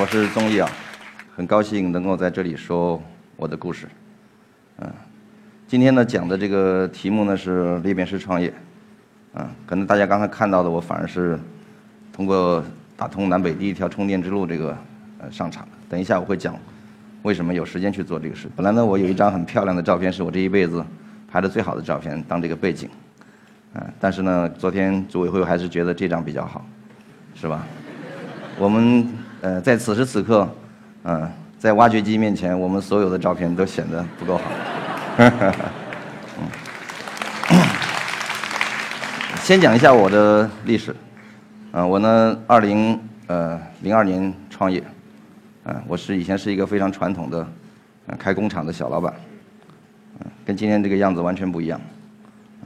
我是宗毅啊，很高兴能够在这里说我的故事。嗯，今天呢讲的这个题目呢是裂变式创业。嗯，可能大家刚才看到的我反而是通过打通南北第一条充电之路这个呃上场。等一下我会讲为什么有时间去做这个事。本来呢我有一张很漂亮的照片，是我这一辈子拍的最好的照片当这个背景。嗯，但是呢昨天组委会还是觉得这张比较好，是吧？我们呃在此时此刻，嗯，在挖掘机面前，我们所有的照片都显得不够好。先讲一下我的历史，嗯，我呢，二零呃零二年创业，嗯，我是以前是一个非常传统的，嗯，开工厂的小老板，嗯，跟今天这个样子完全不一样，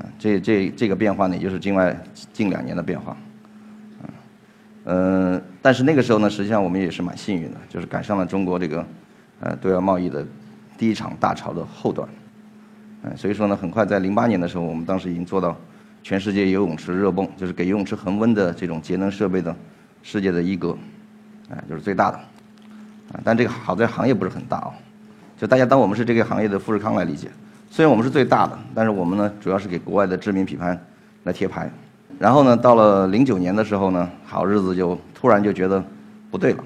嗯，这这这个变化呢，也就是近外近两年的变化。嗯，但是那个时候呢，实际上我们也是蛮幸运的，就是赶上了中国这个，呃，对外贸易的第一场大潮的后段，嗯，所以说呢，很快在零八年的时候，我们当时已经做到全世界游泳池热泵，就是给游泳池恒温的这种节能设备的世界的一哥，啊，就是最大的，啊，但这个好在行业不是很大啊，就大家当我们是这个行业的富士康来理解，虽然我们是最大的，但是我们呢，主要是给国外的知名品牌来贴牌。然后呢，到了零九年的时候呢，好日子就突然就觉得不对了，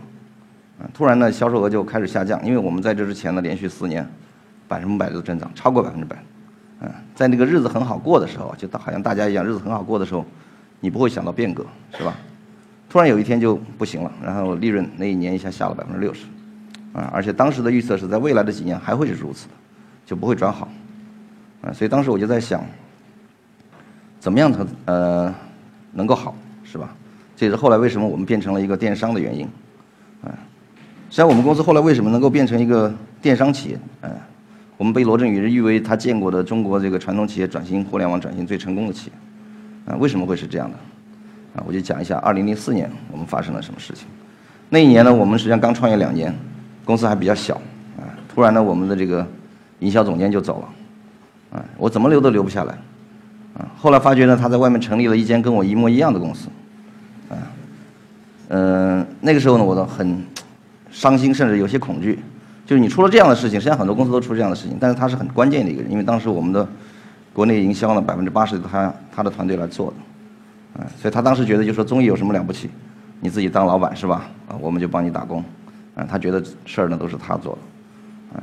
嗯，突然呢销售额就开始下降，因为我们在这之前呢连续四年百分之百的增长，超过百分之百，嗯，在那个日子很好过的时候，就好像大家一样，日子很好过的时候，你不会想到变革，是吧？突然有一天就不行了，然后利润那一年一下下了百分之六十，啊，而且当时的预测是在未来的几年还会是如此的，就不会转好，啊，所以当时我就在想。怎么样才呃能够好是吧？这也是后来为什么我们变成了一个电商的原因，啊，实际上我们公司后来为什么能够变成一个电商企业？嗯，我们被罗振宇誉为他见过的中国这个传统企业转型互联网转型最成功的企业，啊，为什么会是这样的？啊，我就讲一下二零零四年我们发生了什么事情。那一年呢，我们实际上刚创业两年，公司还比较小，啊，突然呢，我们的这个营销总监就走了，啊，我怎么留都留不下来。啊，后来发觉呢，他在外面成立了一间跟我一模一样的公司，啊，嗯，那个时候呢，我都很伤心，甚至有些恐惧。就是你出了这样的事情，实际上很多公司都出这样的事情，但是他是很关键的一个人，因为当时我们的国内营销呢，百分之八十他他的团队来做的，啊，所以他当时觉得就说综艺有什么了不起，你自己当老板是吧？啊，我们就帮你打工，啊，他觉得事儿呢都是他做的，啊，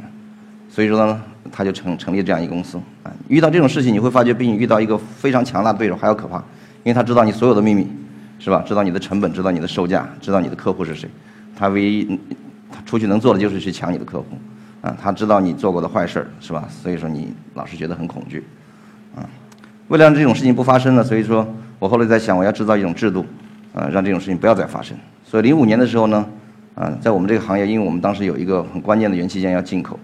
所以说呢。他就成成立这样一个公司啊，遇到这种事情你会发觉比你遇到一个非常强大的对手还要可怕，因为他知道你所有的秘密，是吧？知道你的成本，知道你的售价，知道你的客户是谁，他唯一他出去能做的就是去抢你的客户，啊，他知道你做过的坏事儿，是吧？所以说你老是觉得很恐惧，啊，为了让这种事情不发生呢，所以说我后来在想我要制造一种制度，啊，让这种事情不要再发生。所以零五年的时候呢，啊，在我们这个行业，因为我们当时有一个很关键的元器件要进口。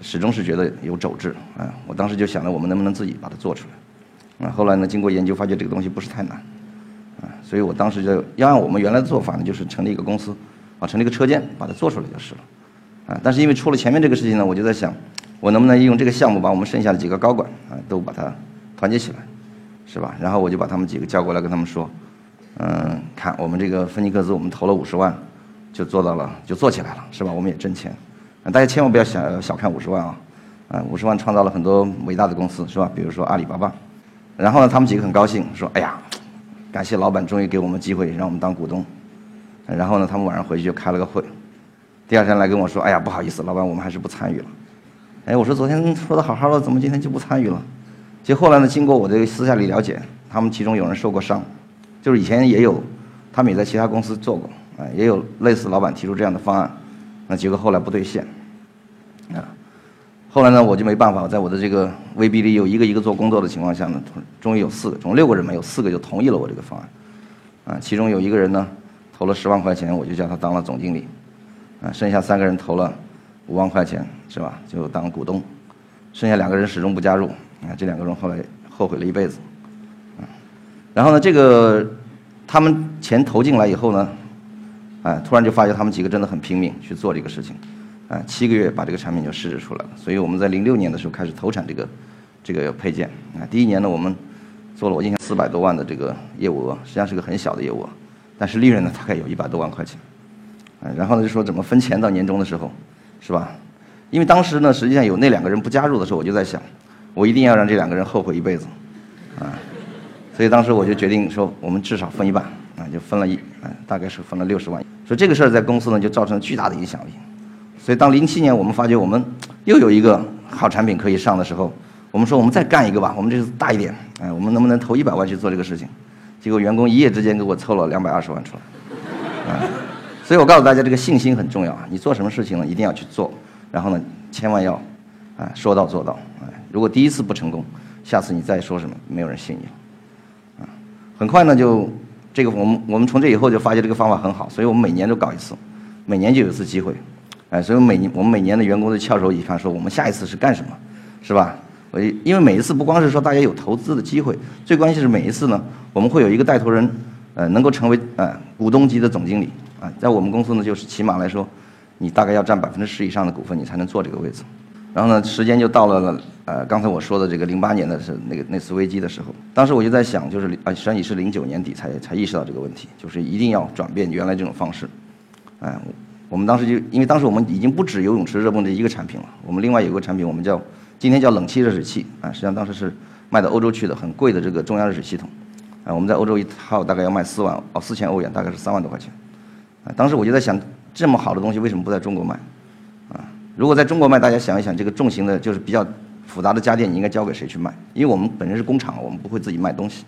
始终是觉得有肘质啊！我当时就想着我们能不能自己把它做出来，啊，后来呢，经过研究发觉这个东西不是太难，啊，所以我当时就要按我们原来的做法呢，就是成立一个公司，啊，成立一个车间，把它做出来就是了，啊，但是因为出了前面这个事情呢，我就在想，我能不能用这个项目把我们剩下的几个高管啊都把它团结起来，是吧？然后我就把他们几个叫过来跟他们说，嗯，看我们这个芬尼克斯，我们投了五十万，就做到了，就做起来了，是吧？我们也挣钱。大家千万不要小小看五十万啊！啊，五十万创造了很多伟大的公司，是吧？比如说阿里巴巴。然后呢，他们几个很高兴，说：“哎呀，感谢老板终于给我们机会，让我们当股东。”然后呢，他们晚上回去就开了个会。第二天来跟我说：“哎呀，不好意思，老板，我们还是不参与了。”哎，我说昨天说的好好的，怎么今天就不参与了？结果后来呢，经过我这个私下里了解，他们其中有人受过伤，就是以前也有，他们也在其他公司做过，啊，也有类似老板提出这样的方案。那结果后来不兑现，后来呢我就没办法，在我的这个威逼里有一个一个做工作的情况下呢，终于有四个，总共六个人嘛，有四个就同意了我这个方案，啊，其中有一个人呢投了十万块钱，我就叫他当了总经理，啊，剩下三个人投了五万块钱，是吧？就当股东，剩下两个人始终不加入，啊，这两个人后来后悔了一辈子，啊，然后呢，这个他们钱投进来以后呢。哎，突然就发觉他们几个真的很拼命去做这个事情，啊，七个月把这个产品就试制出来了。所以我们在零六年的时候开始投产这个这个配件。啊，第一年呢，我们做了我印象四百多万的这个业务额，实际上是个很小的业务额，但是利润呢大概有一百多万块钱。啊，然后呢就说怎么分钱到年终的时候，是吧？因为当时呢，实际上有那两个人不加入的时候，我就在想，我一定要让这两个人后悔一辈子，啊，所以当时我就决定说，我们至少分一半，啊，就分了一，啊，大概是分了六十万。所以这个事儿在公司呢就造成了巨大的影响力。所以当零七年我们发觉我们 又有一个好产品可以上的时候，我们说我们再干一个吧，我们这次大一点，哎，我们能不能投一百万去做这个事情？结果员工一夜之间给我凑了两百二十万出来，啊，所以我告诉大家，这个信心很重要啊！你做什么事情呢，一定要去做。然后呢，千万要，啊，说到做到，啊，如果第一次不成功，下次你再说什么，没有人信你了，啊，很快呢就，这个我们我们从这以后就发现这个方法很好，所以我们每年都搞一次，每年就有一次机会，哎，所以每年我们每年的员工都翘首以盼，说我们下一次是干什么，是吧？我因为每一次不光是说大家有投资的机会，最关键是每一次呢，我们会有一个带头人，呃，能够成为呃股东级的总经理，啊，在我们公司呢，就是起码来说。你大概要占百分之十以上的股份，你才能坐这个位置。然后呢，时间就到了呃，刚才我说的这个零八年的是那个那次危机的时候。当时我就在想，就是啊，实际上也是零九年底才才意识到这个问题，就是一定要转变原来这种方式。哎，我们当时就因为当时我们已经不止游泳池热泵这一个产品了，我们另外有个产品，我们叫今天叫冷气热水器啊，实际上当时是卖到欧洲去的，很贵的这个中央热水系统。啊，我们在欧洲一套大概要卖四万哦四千欧元，大概是三万多块钱。啊，当时我就在想。这么好的东西为什么不在中国卖？啊，如果在中国卖，大家想一想，这个重型的，就是比较复杂的家电，你应该交给谁去卖？因为我们本身是工厂，我们不会自己卖东西，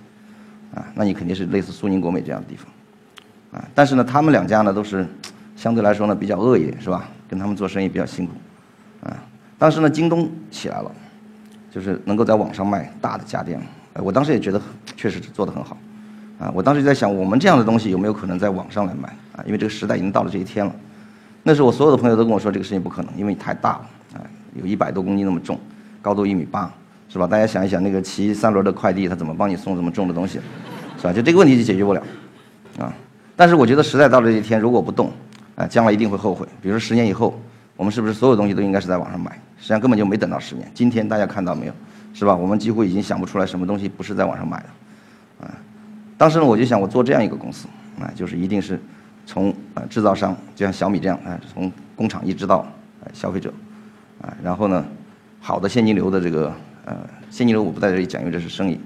啊，那你肯定是类似苏宁、国美这样的地方，啊，但是呢，他们两家呢都是相对来说呢比较恶一点，是吧？跟他们做生意比较辛苦，啊，当时呢京东起来了，就是能够在网上卖大的家电，我当时也觉得确实做得很好。啊，我当时就在想，我们这样的东西有没有可能在网上来卖啊？因为这个时代已经到了这一天了。那时候我所有的朋友都跟我说，这个事情不可能，因为你太大了，啊，有一百多公斤那么重，高度一米八，是吧？大家想一想，那个骑三轮的快递，他怎么帮你送这么重的东西，是吧？就这个问题就解决不了，啊。但是我觉得时代到了这一天，如果不动，啊，将来一定会后悔。比如说十年以后，我们是不是所有东西都应该是在网上买？实际上根本就没等到十年。今天大家看到没有，是吧？我们几乎已经想不出来什么东西不是在网上买的。啊当时呢，我就想，我做这样一个公司，啊，就是一定是从啊制造商，就像小米这样，啊，从工厂一直到消费者，啊，然后呢，好的现金流的这个呃现金流我不在这里讲，因为这是生意，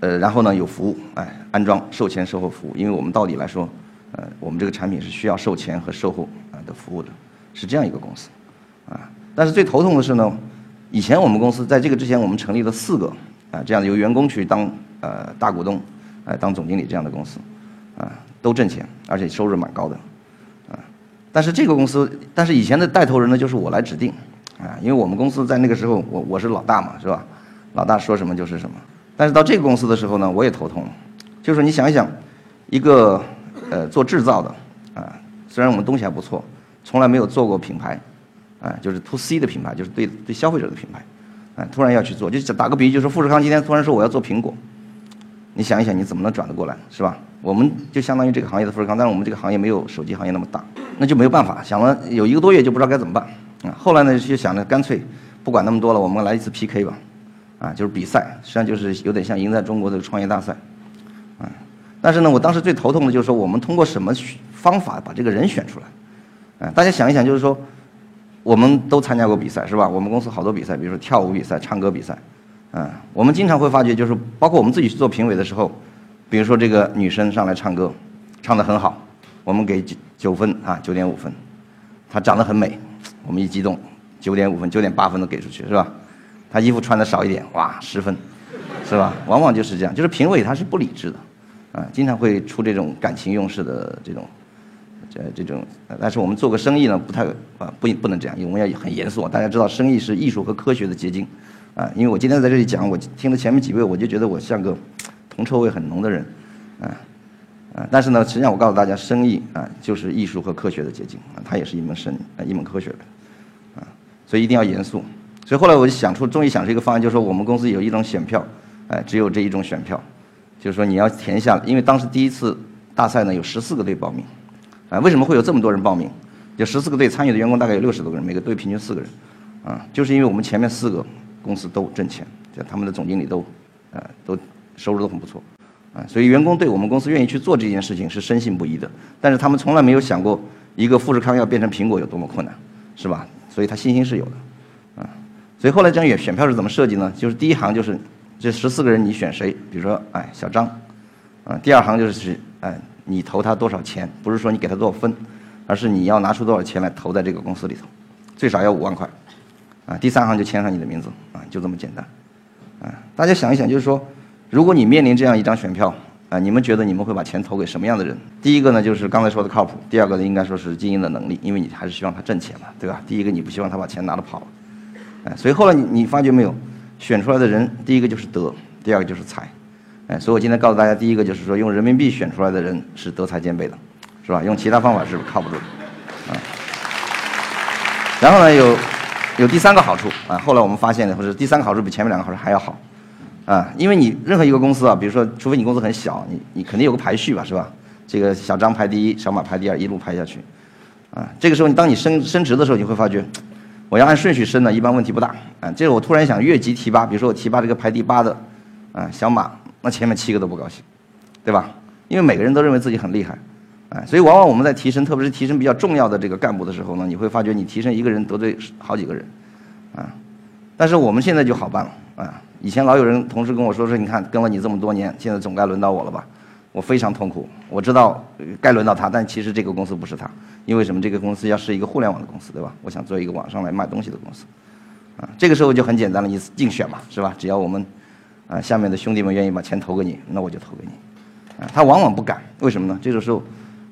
呃，然后呢有服务，哎，安装、售前、售后服务，因为我们到底来说，呃，我们这个产品是需要售前和售后啊的服务的，是这样一个公司，啊，但是最头痛的是呢，以前我们公司在这个之前，我们成立了四个啊这样由员工去当呃大股东。哎，当总经理这样的公司，啊，都挣钱，而且收入蛮高的，啊，但是这个公司，但是以前的带头人呢，就是我来指定，啊，因为我们公司在那个时候，我我是老大嘛，是吧？老大说什么就是什么。但是到这个公司的时候呢，我也头痛了，就是你想一想，一个呃做制造的，啊，虽然我们东西还不错，从来没有做过品牌，啊，就是 to C 的品牌，就是对对消费者的品牌，啊，突然要去做，就打个比喻，就是富士康今天突然说我要做苹果。你想一想，你怎么能转得过来，是吧？我们就相当于这个行业的富士康，但是我们这个行业没有手机行业那么大，那就没有办法。想了有一个多月，就不知道该怎么办。啊，后来呢就想着干脆不管那么多了，我们来一次 PK 吧，啊，就是比赛，实际上就是有点像赢在中国的创业大赛，但是呢，我当时最头痛的就是说，我们通过什么方法把这个人选出来？啊，大家想一想，就是说，我们都参加过比赛，是吧？我们公司好多比赛，比如说跳舞比赛、唱歌比赛。嗯，我们经常会发觉，就是包括我们自己去做评委的时候，比如说这个女生上来唱歌，唱得很好，我们给九九分啊，九点五分。她长得很美，我们一激动，九点五分、九点八分都给出去，是吧？她衣服穿的少一点，哇，十分，是吧？往往就是这样，就是评委他是不理智的，啊，经常会出这种感情用事的这种，这这种。但是我们做个生意呢，不太啊，不不能这样，因为我们要很严肃。大家知道，生意是艺术和科学的结晶。啊，因为我今天在这里讲，我听了前面几位，我就觉得我像个铜臭味很浓的人，啊，啊，但是呢，实际上我告诉大家，生意啊就是艺术和科学的结晶，啊，它也是一门生啊一门科学的，啊，所以一定要严肃。所以后来我就想出，终于想出一个方案，就是说我们公司有一种选票，哎，只有这一种选票，就是说你要填下，因为当时第一次大赛呢有十四个队报名，啊，为什么会有这么多人报名？有十四个队参与的员工大概有六十多个人，每个队平均四个人，啊，就是因为我们前面四个。公司都挣钱，就他们的总经理都，呃，都收入都很不错，啊，所以员工对我们公司愿意去做这件事情是深信不疑的。但是他们从来没有想过一个富士康要变成苹果有多么困难，是吧？所以他信心是有的，啊，所以后来这张选选票是怎么设计呢？就是第一行就是这十四个人你选谁，比如说哎小张，啊，第二行就是哎你投他多少钱，不是说你给他多少分，而是你要拿出多少钱来投在这个公司里头，最少要五万块，啊，第三行就签上你的名字，啊，就这么简单，啊，大家想一想，就是说，如果你面临这样一张选票。啊，你们觉得你们会把钱投给什么样的人？第一个呢，就是刚才说的靠谱；第二个呢，应该说是经营的能力，因为你还是希望他挣钱嘛，对吧？第一个你不希望他把钱拿了跑了，哎，所以后来你你发觉没有，选出来的人，第一个就是德，第二个就是才，哎，所以我今天告诉大家，第一个就是说用人民币选出来的人是德才兼备的，是吧？用其他方法是靠不住的，啊。然后呢，有有第三个好处啊，后来我们发现的，或者第三个好处比前面两个好处还要好。啊，因为你任何一个公司啊，比如说，除非你公司很小，你你肯定有个排序吧，是吧？这个小张排第一，小马排第二，一路排下去。啊，这个时候你当你升升职的时候，你会发觉，我要按顺序升呢，一般问题不大。啊，这个我突然想越级提拔，比如说我提拔这个排第八的，啊，小马，那前面七个都不高兴，对吧？因为每个人都认为自己很厉害，啊，所以往往我们在提升，特别是提升比较重要的这个干部的时候呢，你会发觉你提升一个人得罪好几个人，啊，但是我们现在就好办了，啊。以前老有人同事跟我说说，你看跟了你这么多年，现在总该轮到我了吧？我非常痛苦。我知道该轮到他，但其实这个公司不是他，因为什么？这个公司要是一个互联网的公司，对吧？我想做一个网上来卖东西的公司，啊，这个时候就很简单了，你竞选嘛，是吧？只要我们啊下面的兄弟们愿意把钱投给你，那我就投给你。啊，他往往不敢，为什么呢？这个时候，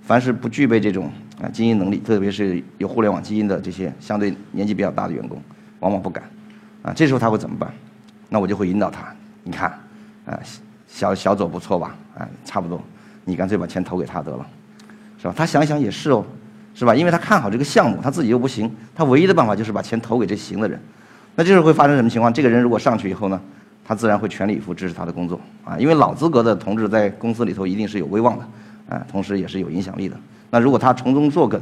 凡是不具备这种啊经营能力，特别是有互联网基因的这些相对年纪比较大的员工，往往不敢。啊，这时候他会怎么办？那我就会引导他，你看，啊，小小左不错吧？啊，差不多，你干脆把钱投给他得了，是吧？他想想也是哦，是吧？因为他看好这个项目，他自己又不行，他唯一的办法就是把钱投给这行的人。那这时候会发生什么情况？这个人如果上去以后呢，他自然会全力以赴支持他的工作啊，因为老资格的同志在公司里头一定是有威望的，啊，同时也是有影响力的。那如果他从中作梗，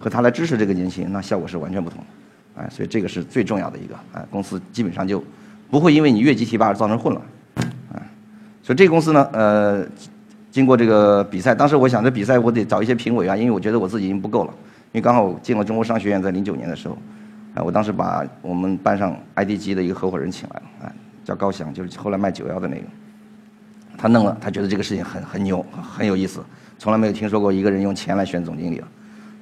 和他来支持这个年轻人，那效果是完全不同的，啊，所以这个是最重要的一个啊，公司基本上就。不会因为你越级提拔而造成混乱，这个公司呢，呃，经过这个比赛，当时我想这比赛我得找一些评委啊，因为我觉得我自己已经不够了，因为刚好我进了中国商学院，在零九年的时候，啊，我当时把我们班上 IDG 的一个合伙人请来了，啊，叫高翔，就是后来卖九幺的那个，他弄了，他觉得这个事情很很牛，很有意思，从来没有听说过一个人用钱来选总经理了，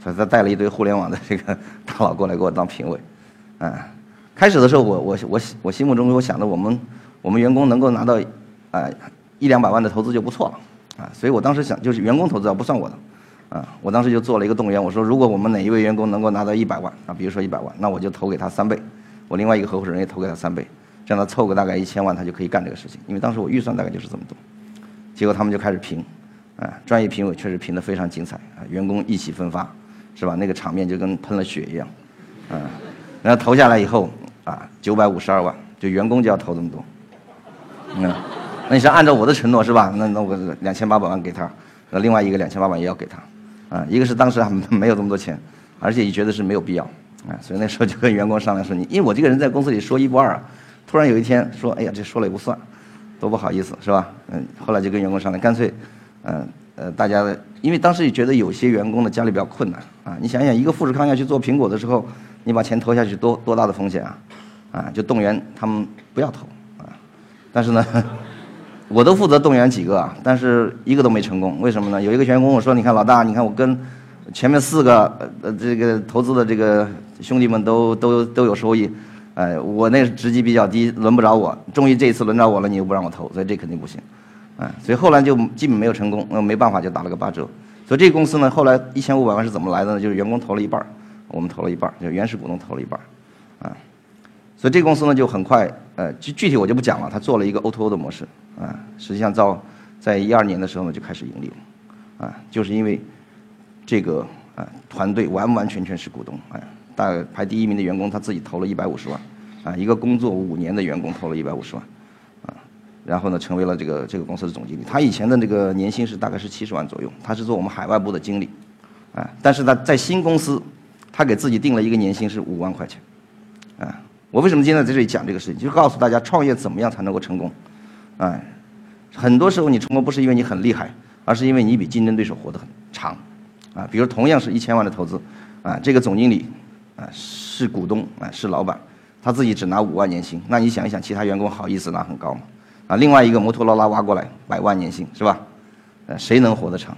所以他带了一堆互联网的这个 大佬过来给我当评委，啊。开始的时候，我我我我心目中我想的，我们我们员工能够拿到，啊一两百万的投资就不错了，啊，所以我当时想就是员工投资啊不算我的，啊，我当时就做了一个动员，我说如果我们哪一位员工能够拿到一百万啊，比如说一百万，那我就投给他三倍，我另外一个合伙人也投给他三倍，这样他凑个大概一千万，他就可以干这个事情，因为当时我预算大概就是这么多，结果他们就开始评，啊，专业评委确实评得非常精彩，啊，员工意气风发，是吧？那个场面就跟喷了血一样，啊，然后投下来以后。啊，九百五十二万，就员工就要投这么多，嗯，那你是按照我的承诺是吧？那那我两千八百万给他，那另外一个两千八百万也要给他，啊，一个是当时还没有这么多钱，而且也觉得是没有必要，啊，所以那时候就跟员工商量说，你因为我这个人在公司里说一不二，突然有一天说，哎呀，这说了也不算，多不好意思是吧？嗯，后来就跟员工商量，干脆，嗯呃，大家因为当时也觉得有些员工的家里比较困难啊，你想想一个富士康要去做苹果的时候。你把钱投下去多多大的风险啊，啊，就动员他们不要投啊，但是呢，我都负责动员几个，但是一个都没成功，为什么呢？有一个员工我说，你看老大，你看我跟前面四个呃这个投资的这个兄弟们都都都有收益，哎，我那职级比较低，轮不着我，终于这一次轮着我了，你又不让我投，所以这肯定不行，啊，所以后来就基本没有成功，那没办法就打了个八折，所以这个公司呢，后来一千五百万是怎么来的呢？就是员工投了一半。我们投了一半，就原始股东投了一半，啊，所以这个公司呢就很快，呃，具具体我就不讲了。他做了一个 O2O 的模式，啊，实际上到在一二年的时候呢就开始盈利了，啊，就是因为这个啊团队完完全全是股东，啊，大概排第一名的员工他自己投了一百五十万，啊，一个工作五年的员工投了一百五十万，啊，然后呢成为了这个这个公司的总经理。他以前的那个年薪是大概是七十万左右，他是做我们海外部的经理，啊，但是他在新公司。他给自己定了一个年薪是五万块钱，啊，我为什么今天在这里讲这个事情？就是告诉大家创业怎么样才能够成功，啊，很多时候你成功不是因为你很厉害，而是因为你比竞争对手活得很长，啊，比如同样是一千万的投资，啊，这个总经理啊是股东啊是老板，他自己只拿五万年薪，那你想一想，其他员工好意思拿很高吗？啊，另外一个摩托罗拉挖过来百万年薪是吧？呃，谁能活得长，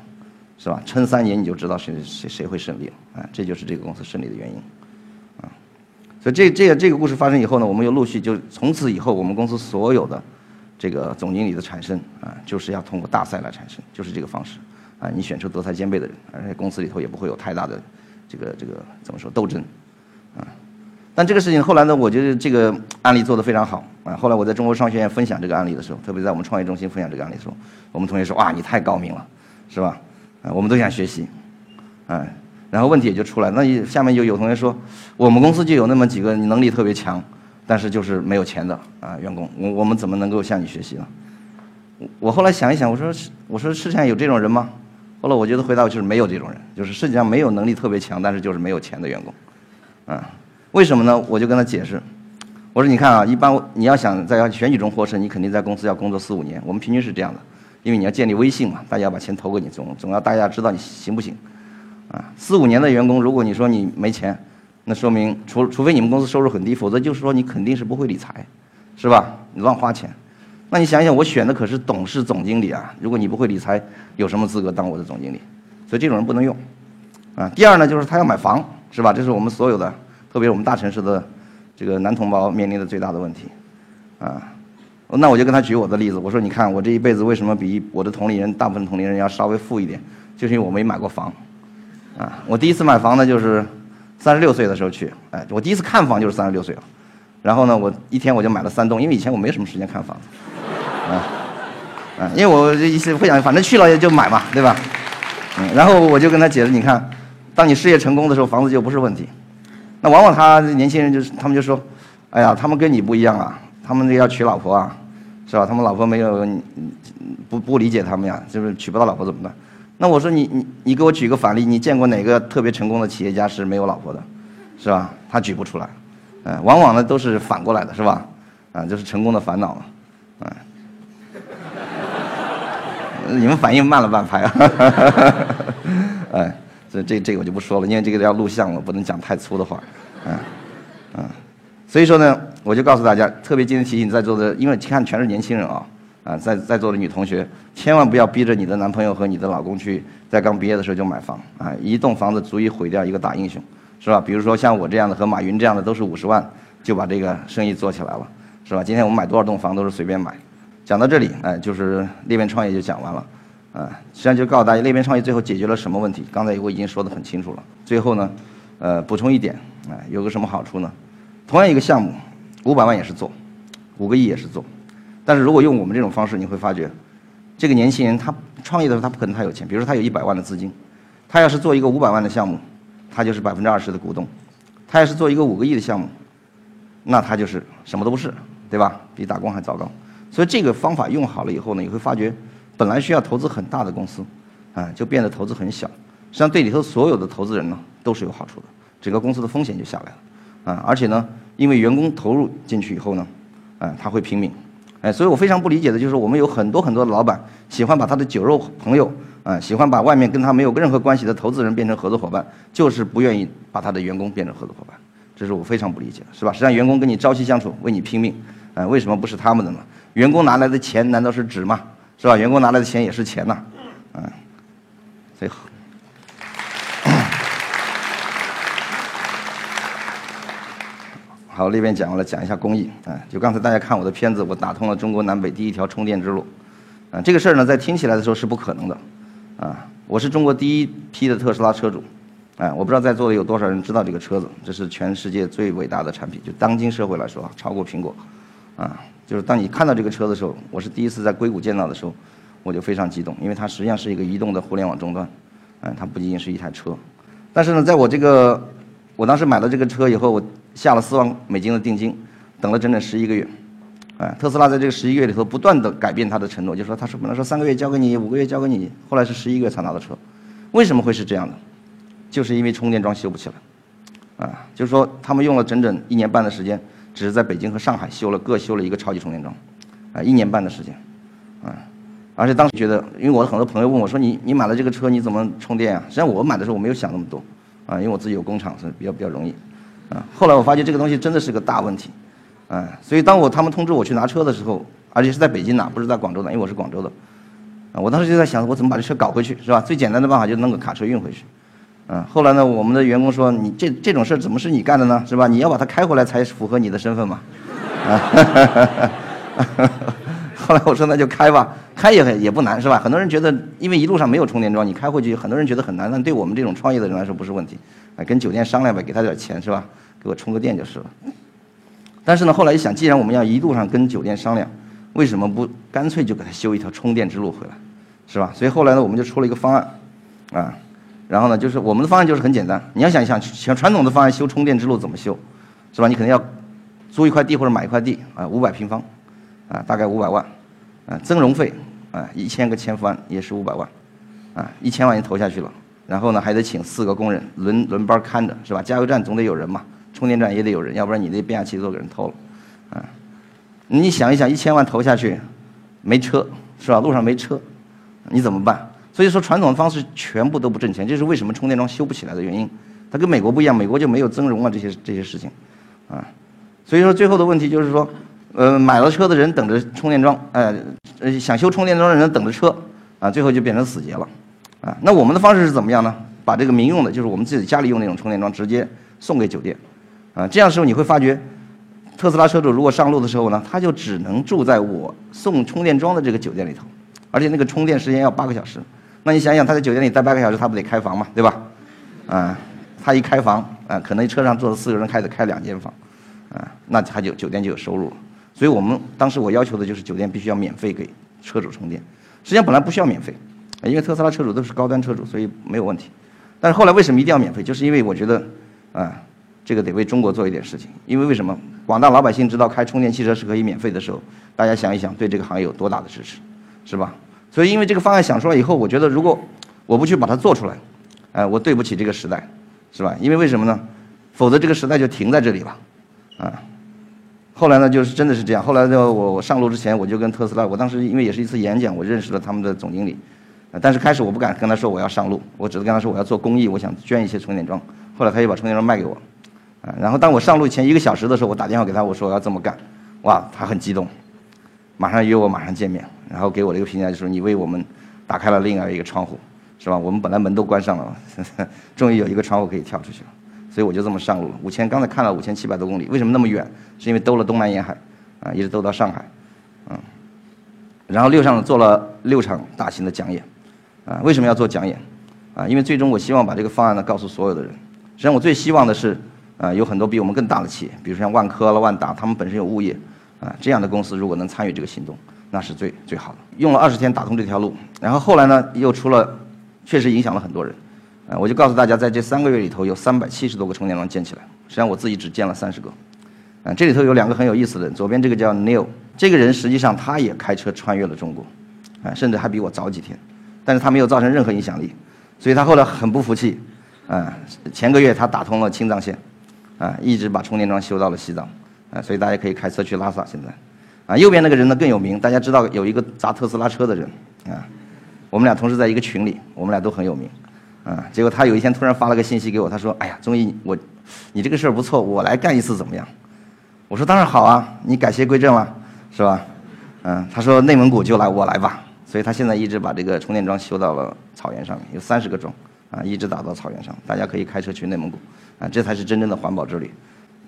是吧？撑三年你就知道谁谁谁会胜利了，啊，这就是这个公司胜利的原因，所以这这个这个故事发生以后呢，我们又陆续就从此以后，我们公司所有的这个总经理的产生啊，就是要通过大赛来产生，就是这个方式，啊，你选出德才兼备的人，而且公司里头也不会有太大的这个这个怎么说斗争，啊。但这个事情后来呢，我觉得这个案例做得非常好啊。后来我在中国商学院分享这个案例的时候，特别在我们创业中心分享这个案例的时候，我们同学说：“哇，你太高明了，是吧？”啊，我们都想学习，啊，然后问题也就出来。那下面就有同学说，我们公司就有那么几个能力特别强，但是就是没有钱的啊员工，我我们怎么能够向你学习呢？我后来想一想，我说我说世界上有这种人吗？后来我觉得回答就是没有这种人，就是世界上没有能力特别强，但是就是没有钱的员工，啊。为什么呢？我就跟他解释，我说你看啊，一般你要想在选举中获胜，你肯定在公司要工作四五年。我们平均是这样的，因为你要建立威信嘛，大家要把钱投给你，总总要大家知道你行不行，啊，四五年的员工，如果你说你没钱，那说明除除非你们公司收入很低，否则就是说你肯定是不会理财，是吧？你乱花钱，那你想想，我选的可是董事总经理啊，如果你不会理财，有什么资格当我的总经理？所以这种人不能用，啊，第二呢，就是他要买房，是吧？这是我们所有的。特别是我们大城市的这个男同胞面临的最大的问题，啊，那我就跟他举我的例子，我说你看我这一辈子为什么比我的同龄人大部分同龄人要稍微富一点，就是因为我没买过房，啊，我第一次买房呢就是三十六岁的时候去，哎，我第一次看房就是三十六岁了，然后呢我一天我就买了三栋，因为以前我没什么时间看房，啊，啊，因为我一些会想，反正去了也就买嘛，对吧？嗯，然后我就跟他解释，你看，当你事业成功的时候，房子就不是问题。那往往他年轻人就是他们就说，哎呀，他们跟你不一样啊，他们要娶老婆啊，是吧？他们老婆没有，不不理解他们呀，就是娶不到老婆怎么办？那我说你你你给我举个反例，你见过哪个特别成功的企业家是没有老婆的，是吧？他举不出来，嗯，往往呢都是反过来的，是吧？啊，就是成功的烦恼嘛，嗯，你们反应慢了半拍啊，哎。这这这个我就不说了，因为这个要录像了，不能讲太粗的话，嗯嗯，所以说呢，我就告诉大家，特别今天提醒在座的，因为看全是年轻人啊，啊，在在座的女同学，千万不要逼着你的男朋友和你的老公去在刚毕业的时候就买房啊，一栋房子足以毁掉一个大英雄，是吧？比如说像我这样的和马云这样的都是五十万就把这个生意做起来了，是吧？今天我们买多少栋房都是随便买。讲到这里，哎，就是裂变创业就讲完了。啊，实际上就告诉大家，裂变创业最后解决了什么问题？刚才我已经说得很清楚了。最后呢，呃，补充一点，啊，有个什么好处呢？同样一个项目，五百万也是做，五个亿也是做，但是如果用我们这种方式，你会发觉，这个年轻人他创业的时候他不可能太有钱，比如说他有一百万的资金，他要是做一个五百万的项目，他就是百分之二十的股东；他要是做一个五个亿的项目，那他就是什么都不是，对吧？比打工还糟糕。所以这个方法用好了以后呢，你会发觉。本来需要投资很大的公司，啊，就变得投资很小。实际上对里头所有的投资人呢都是有好处的，整个公司的风险就下来了，啊，而且呢，因为员工投入进去以后呢，啊，他会拼命，哎，所以我非常不理解的就是我们有很多很多的老板喜欢把他的酒肉朋友，啊，喜欢把外面跟他没有任何关系的投资人变成合作伙伴，就是不愿意把他的员工变成合作伙伴，这是我非常不理解的，是吧？实际上员工跟你朝夕相处，为你拼命，啊，为什么不是他们的呢？员工拿来的钱难道是纸吗？是吧？员工拿来的钱也是钱呐，嗯，所以。好，那边讲完了，讲一下公益啊。就刚才大家看我的片子，我打通了中国南北第一条充电之路，啊，这个事儿呢，在听起来的时候是不可能的，啊，我是中国第一批的特斯拉车主，啊，我不知道在座的有多少人知道这个车子，这是全世界最伟大的产品，就当今社会来说，超过苹果，啊。就是当你看到这个车的时候，我是第一次在硅谷见到的时候，我就非常激动，因为它实际上是一个移动的互联网终端，嗯，它不仅仅是一台车。但是呢，在我这个，我当时买了这个车以后，我下了四万美金的定金，等了整整十一个月，哎，特斯拉在这个十一月里头不断的改变它的承诺，就说他说本来说三个月交给你，五个月交给你，后来是十一个月才拿到车，为什么会是这样的？就是因为充电桩修不起来，啊，就是说他们用了整整一年半的时间。只是在北京和上海修了各修了一个超级充电桩，啊，一年半的时间，啊，而且当时觉得，因为我的很多朋友问我说：“你你买了这个车你怎么充电啊？”实际上我买的时候我没有想那么多，啊，因为我自己有工厂，所以比较比较容易，后来我发现这个东西真的是个大问题，啊，所以当我他们通知我去拿车的时候，而且是在北京拿，不是在广州拿，因为我是广州的，啊，我当时就在想，我怎么把这车搞回去，是吧？最简单的办法就是弄个卡车运回去，嗯。后来呢，我们的员工说：“你这这种事怎么是你干的呢？是吧？你要把它开回来才符合你的身份嘛。”啊。后来我说那就开吧，开也很也不难是吧？很多人觉得，因为一路上没有充电桩，你开回去，很多人觉得很难。但对我们这种创业的人来说不是问题，哎，跟酒店商量呗，给他点钱是吧？给我充个电就是了。但是呢，后来一想，既然我们要一路上跟酒店商量，为什么不干脆就给他修一条充电之路回来，是吧？所以后来呢，我们就出了一个方案，啊，然后呢，就是我们的方案就是很简单，你要想一想，像传统的方案修充电之路怎么修，是吧？你肯定要租一块地或者买一块地啊，五百平方。啊，大概五百万，啊，增容费，啊，一千个千伏安也是五百万，啊，一千万就投下去了，然后呢，还得请四个工人轮轮班看着，是吧？加油站总得有人嘛，充电站也得有人，要不然你那变压器都给人偷了，啊，你想一想，一千万投下去，没车，是吧？路上没车，你怎么办？所以说，传统的方式全部都不挣钱，这是为什么充电桩修不起来的原因。它跟美国不一样，美国就没有增容啊这些这些事情，啊，所以说最后的问题就是说。呃，买了车的人等着充电桩，呃，想修充电桩的人等着车，啊，最后就变成死结了，啊，那我们的方式是怎么样呢？把这个民用的，就是我们自己家里用那种充电桩，直接送给酒店，啊，这样时候你会发觉，特斯拉车主如果上路的时候呢，他就只能住在我送充电桩的这个酒店里头，而且那个充电时间要八个小时，那你想想他在酒店里待八个小时，他不得开房嘛，对吧？啊，他一开房，啊，可能车上坐了四个人，开始开两间房，啊，那他就酒店就有收入了。所以我们当时我要求的就是酒店必须要免费给车主充电，实际上本来不需要免费，因为特斯拉车主都是高端车主，所以没有问题。但是后来为什么一定要免费？就是因为我觉得，啊，这个得为中国做一点事情。因为为什么？广大老百姓知道开充电汽车是可以免费的时候，大家想一想，对这个行业有多大的支持，是吧？所以因为这个方案想出来以后，我觉得如果我不去把它做出来，哎，我对不起这个时代，是吧？因为为什么呢？否则这个时代就停在这里了，啊。后来呢，就是真的是这样。后来呢，我我上路之前，我就跟特斯拉，我当时因为也是一次演讲，我认识了他们的总经理。但是开始我不敢跟他说我要上路，我只是跟他说我要做公益，我想捐一些充电桩。后来他就把充电桩卖给我，啊，然后当我上路前一个小时的时候，我打电话给他，我说我要这么干，哇，他很激动，马上约我马上见面，然后给我的一个评价就是你为我们打开了另外一个窗户，是吧？我们本来门都关上了，终于有一个窗户可以跳出去了。所以我就这么上路了，五千，刚才看了五千七百多公里，为什么那么远？是因为兜了东南沿海，啊，一直兜到上海，嗯，然后六上做了六场大型的讲演，啊，为什么要做讲演？啊，因为最终我希望把这个方案呢告诉所有的人。实际上我最希望的是，啊，有很多比我们更大的企业，比如像万科了、万达，他们本身有物业，啊，这样的公司如果能参与这个行动，那是最最好的。用了二十天打通这条路，然后后来呢又出了，确实影响了很多人。啊，我就告诉大家，在这三个月里头，有三百七十多个充电桩建起来。实际上我自己只建了三十个。啊，这里头有两个很有意思的人，左边这个叫 Neil，这个人实际上他也开车穿越了中国，啊，甚至还比我早几天，但是他没有造成任何影响力，所以他后来很不服气，啊，前个月他打通了青藏线，啊，一直把充电桩修到了西藏，啊，所以大家可以开车去拉萨现在。啊，右边那个人呢更有名，大家知道有一个砸特斯拉车的人，啊，我们俩同时在一个群里，我们俩都很有名。啊，结果他有一天突然发了个信息给我，他说：“哎呀，钟毅，我，你这个事儿不错，我来干一次怎么样？”我说：“当然好啊，你改邪归正了，是吧？”嗯，他说：“内蒙古就来我来吧。”所以他现在一直把这个充电桩修到了草原上面，有三十个桩，啊，一直打到草原上，大家可以开车去内蒙古，啊，这才是真正的环保之旅。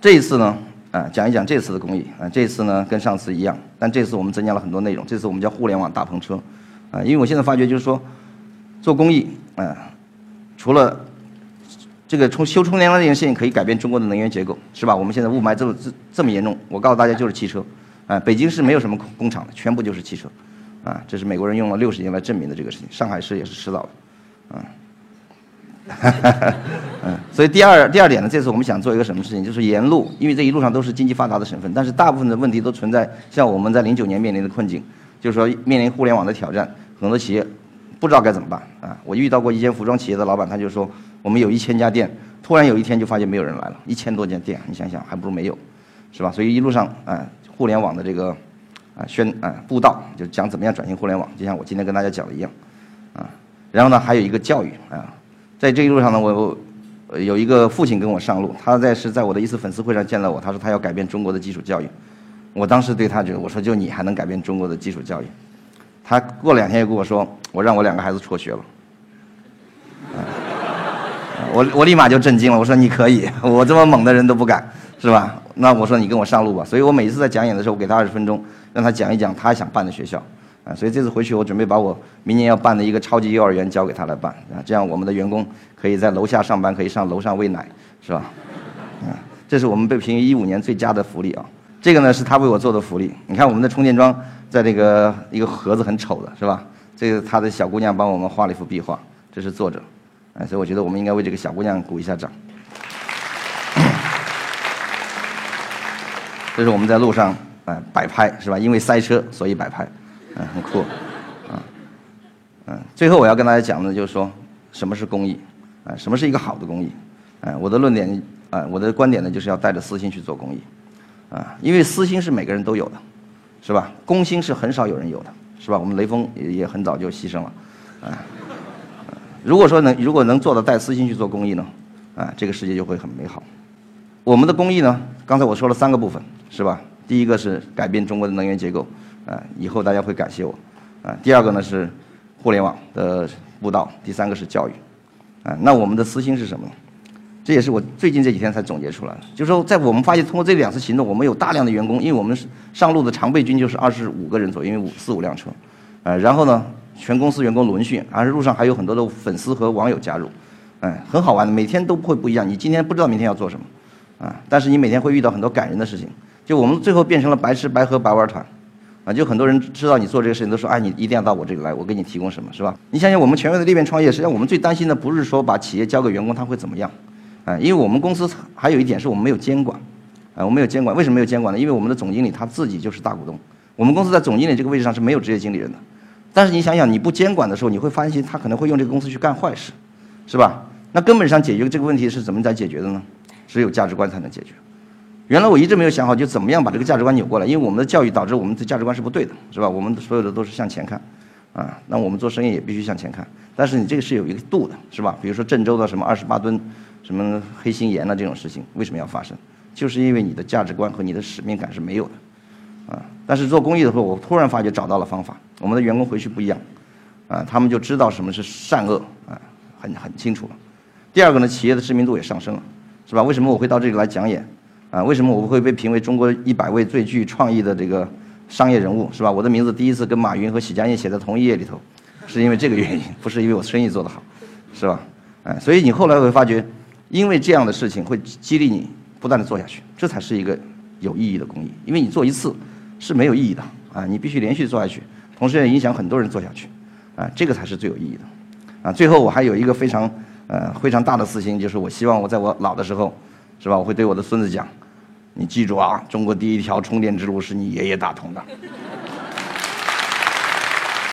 这一次呢，啊，讲一讲这次的公益，啊，这次呢跟上次一样，但这次我们增加了很多内容，这次我们叫互联网大篷车，啊，因为我现在发觉就是说，做公益，啊。除了这个充修充电桩这件事情可以改变中国的能源结构，是吧？我们现在雾霾这么这这么严重，我告诉大家就是汽车，啊，北京市没有什么工厂的，全部就是汽车，啊，这是美国人用了六十年来证明的这个事情。上海市也是迟早的，啊，嗯，所以第二第二点呢，这次我们想做一个什么事情，就是沿路，因为这一路上都是经济发达的省份，但是大部分的问题都存在像我们在零九年面临的困境，就是说面临互联网的挑战，很多企业。不知道该怎么办啊！我遇到过一间服装企业的老板，他就说，我们有一千家店，突然有一天就发现没有人来了，一千多家店，你想想还不如没有，是吧？所以一路上啊，互联网的这个啊宣啊布道，就讲怎么样转型互联网，就像我今天跟大家讲的一样，啊，然后呢还有一个教育啊，在这一路上呢，我我有一个父亲跟我上路，他在是在我的一次粉丝会上见到我，他说他要改变中国的基础教育，我当时对他觉得我说就你还能改变中国的基础教育，他过两天又跟我说我让我两个孩子辍学了。我我立马就震惊了，我说你可以，我这么猛的人都不敢，是吧？那我说你跟我上路吧。所以我每次在讲演的时候，我给他二十分钟，让他讲一讲他想办的学校，啊，所以这次回去我准备把我明年要办的一个超级幼儿园交给他来办，啊，这样我们的员工可以在楼下上班，可以上楼上喂奶，是吧？啊，这是我们被评为一五年最佳的福利啊。这个呢是他为我做的福利，你看我们的充电桩在这个一个盒子很丑的是吧？这个他的小姑娘帮我们画了一幅壁画，这是作者。哎，所以我觉得我们应该为这个小姑娘鼓一下掌。这是我们在路上哎摆拍是吧？因为塞车所以摆拍，嗯，很酷，啊，嗯。最后我要跟大家讲的，就是说什么是公益，啊，什么是一个好的公益，哎，我的论点啊，我的观点呢，就是要带着私心去做公益，啊，因为私心是每个人都有的，是吧？公心是很少有人有的，是吧？我们雷锋也也很早就牺牲了，啊。如果说能，如果能做到带私心去做公益呢，啊，这个世界就会很美好。我们的公益呢，刚才我说了三个部分，是吧？第一个是改变中国的能源结构，啊，以后大家会感谢我，啊。第二个呢是互联网的布道，第三个是教育，啊。那我们的私心是什么呢？这也是我最近这几天才总结出来的。就是说，在我们发现通过这两次行动，我们有大量的员工，因为我们上路的常备军就是二十五个人左右，因为五四五辆车，呃，然后呢。全公司员工轮训，而且路上还有很多的粉丝和网友加入，哎，很好玩的，每天都会不一样。你今天不知道明天要做什么，啊，但是你每天会遇到很多感人的事情。就我们最后变成了白吃白喝白玩团，啊，就很多人知道你做这个事情，都说哎，你一定要到我这里来，我给你提供什么，是吧？你想想，我们全员的裂变创业，实际上我们最担心的不是说把企业交给员工他会怎么样，啊，因为我们公司还有一点是我们没有监管，啊，我们没有监管，为什么没有监管呢？因为我们的总经理他自己就是大股东，我们公司在总经理这个位置上是没有职业经理人的。但是你想想，你不监管的时候，你会发现他可能会用这个公司去干坏事，是吧？那根本上解决这个问题是怎么在解决的呢？只有价值观才能解决。原来我一直没有想好，就怎么样把这个价值观扭过来，因为我们的教育导致我们的价值观是不对的，是吧？我们所有的都是向前看，啊，那我们做生意也必须向前看。但是你这个是有一个度的，是吧？比如说郑州的什么二十八吨，什么黑心盐的这种事情，为什么要发生？就是因为你的价值观和你的使命感是没有的。啊！但是做公益的时候，我突然发觉找到了方法。我们的员工回去不一样，啊，他们就知道什么是善恶，啊，很很清楚了。第二个呢，企业的知名度也上升了，是吧？为什么我会到这里来讲演？啊，为什么我会被评为中国一百位最具创意的这个商业人物，是吧？我的名字第一次跟马云和许家印写在同一页里头，是因为这个原因，不是因为我生意做得好，是吧？哎，所以你后来会发觉，因为这样的事情会激励你不断的做下去，这才是一个有意义的公益，因为你做一次。是没有意义的啊！你必须连续做下去，同时也影响很多人做下去，啊，这个才是最有意义的，啊！最后我还有一个非常呃非常大的私心，就是我希望我在我老的时候，是吧？我会对我的孙子讲，你记住啊，中国第一条充电之路是你爷爷打通的。